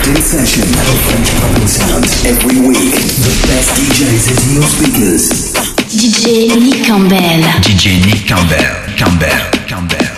locked in session for French pumping sound every week. The best DJs into your speakers. DJ Nick Campbell. DJ Nick Campbell. Campbell. Campbell.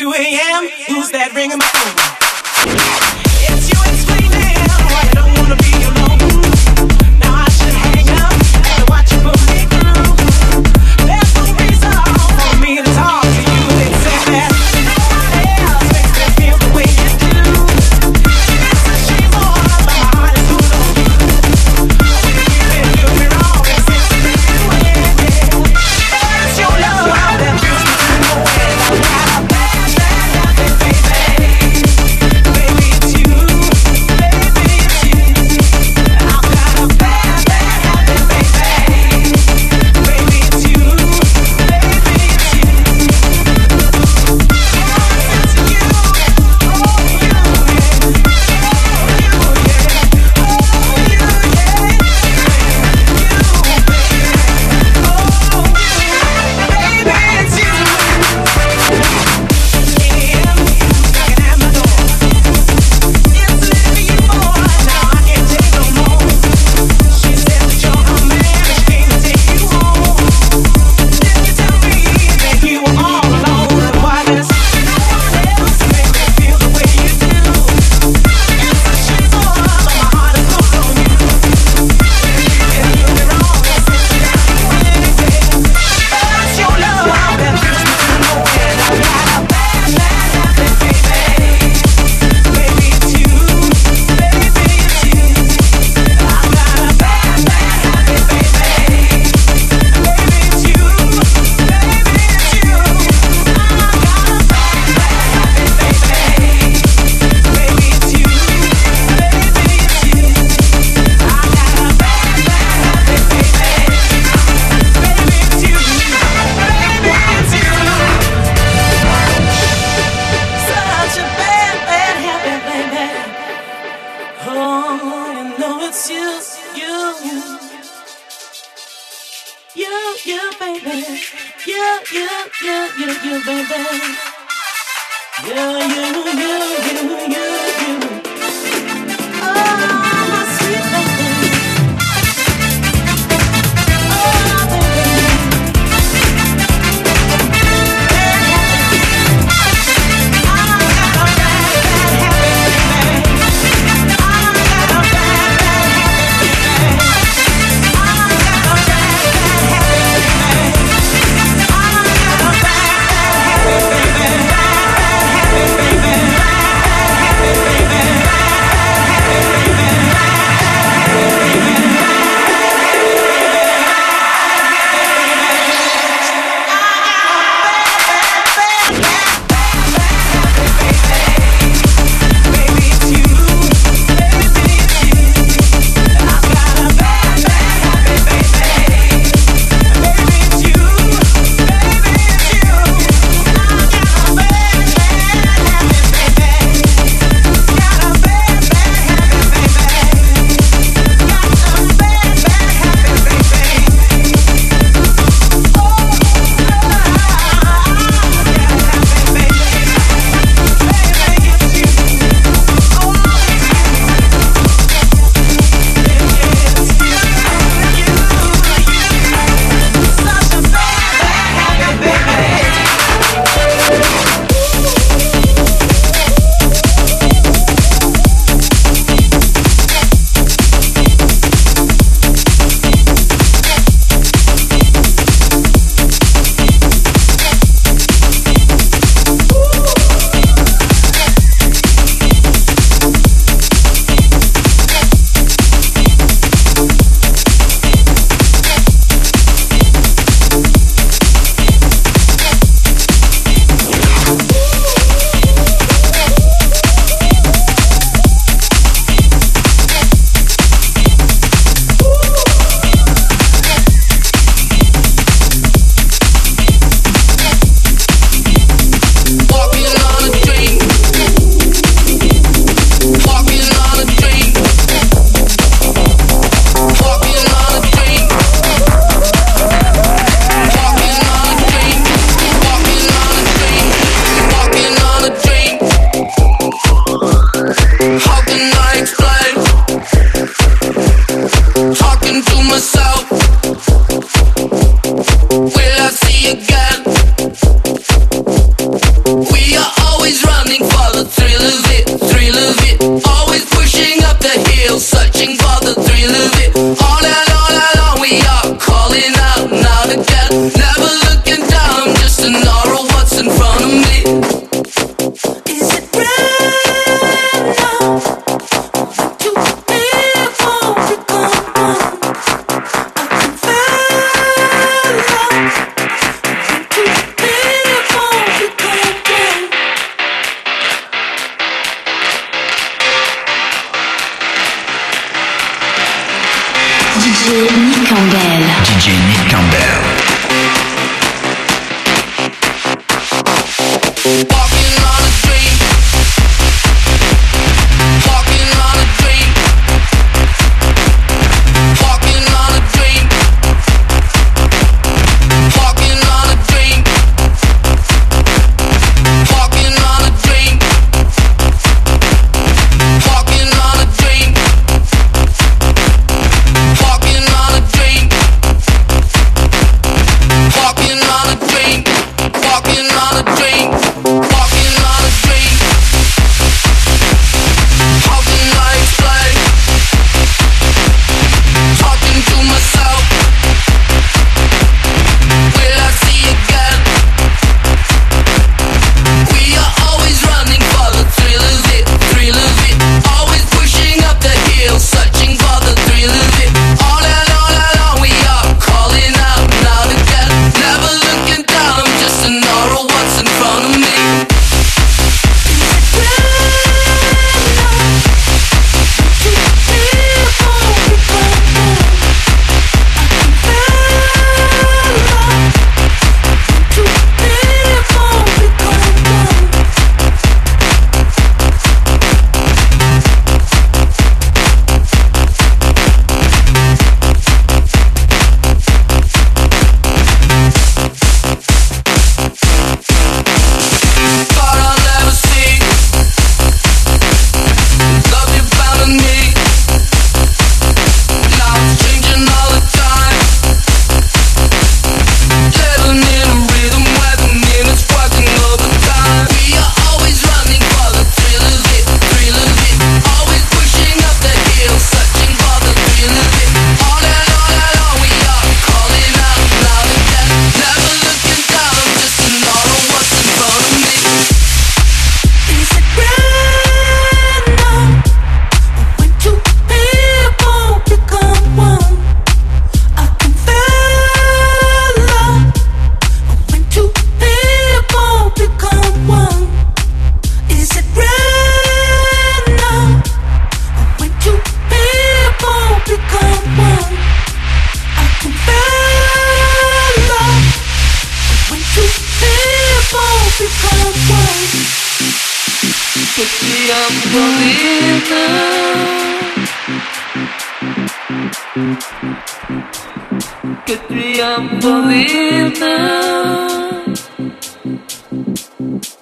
It's 2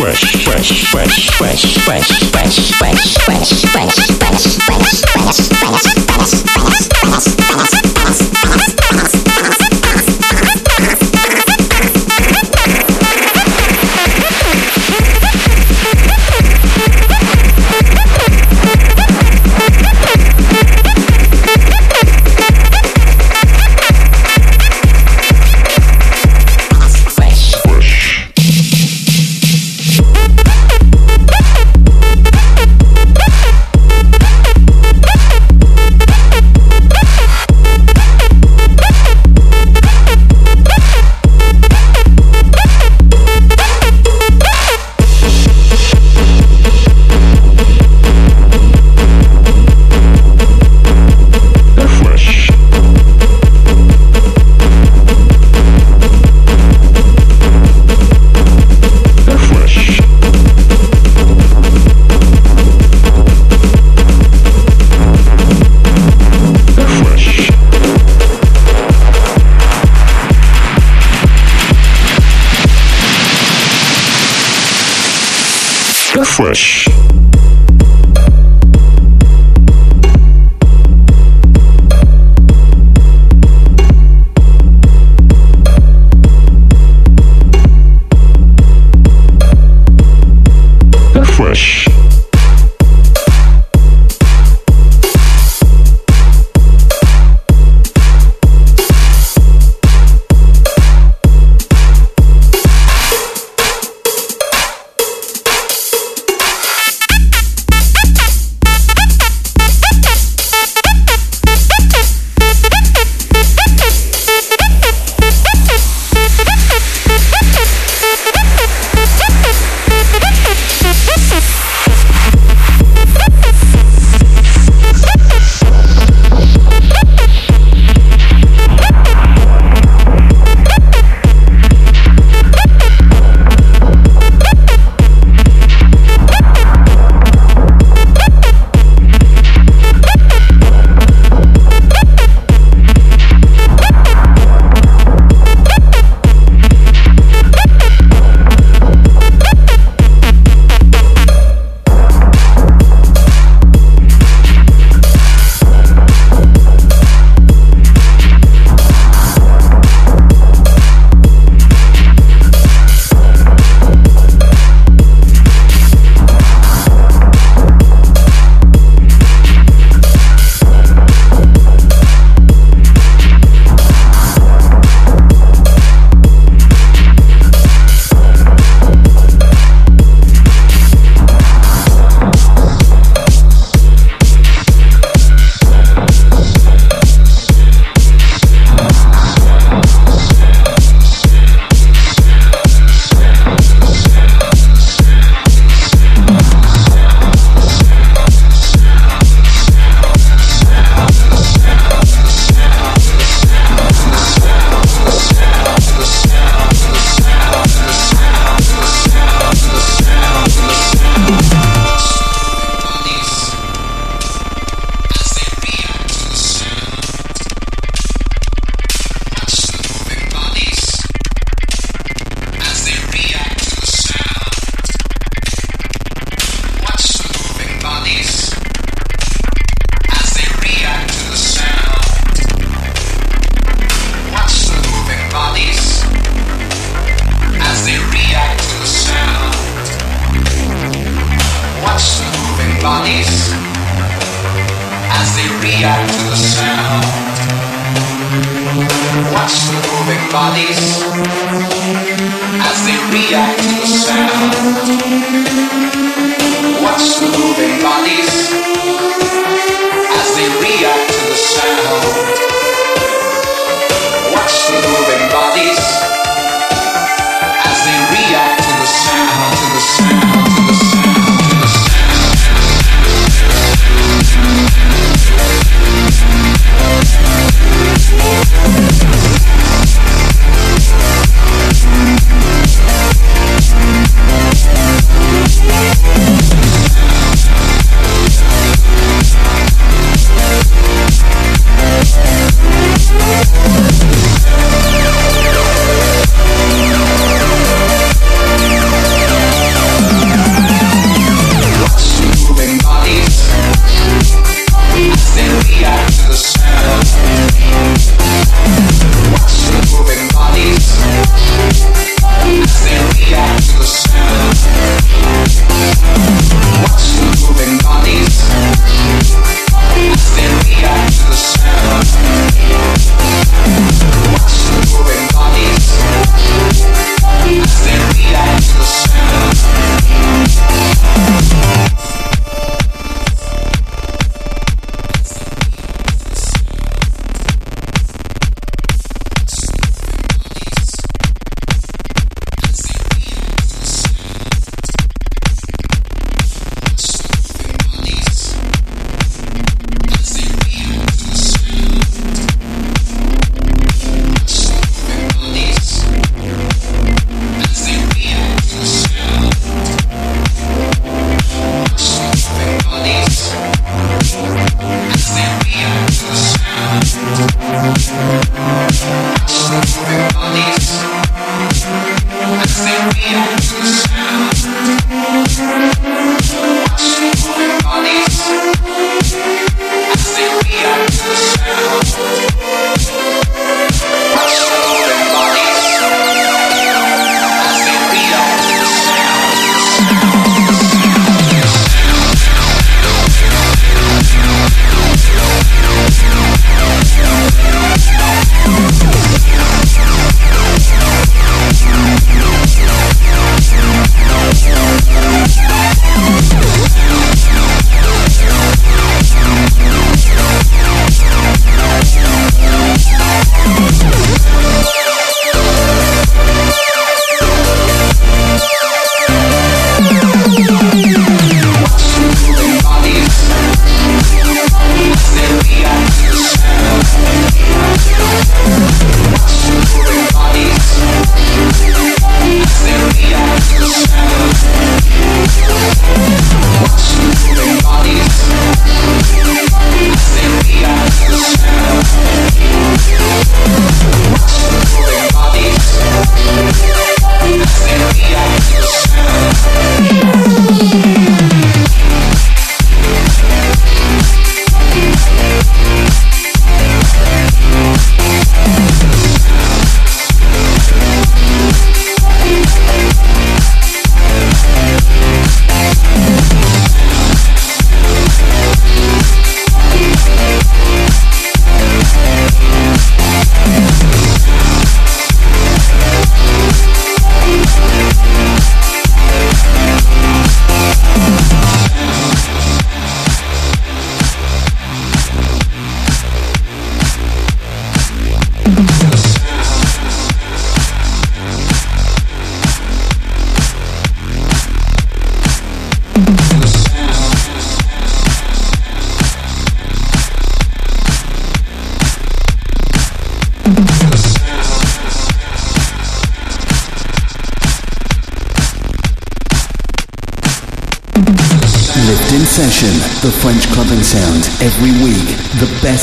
fresh, fresh, fresh, fresh, fresh, fresh, fresh, fresh, fresh, fresh, fresh, fresh, fresh, fresh, fresh, fresh, fresh, fresh, fresh.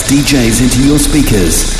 DJs into your speakers.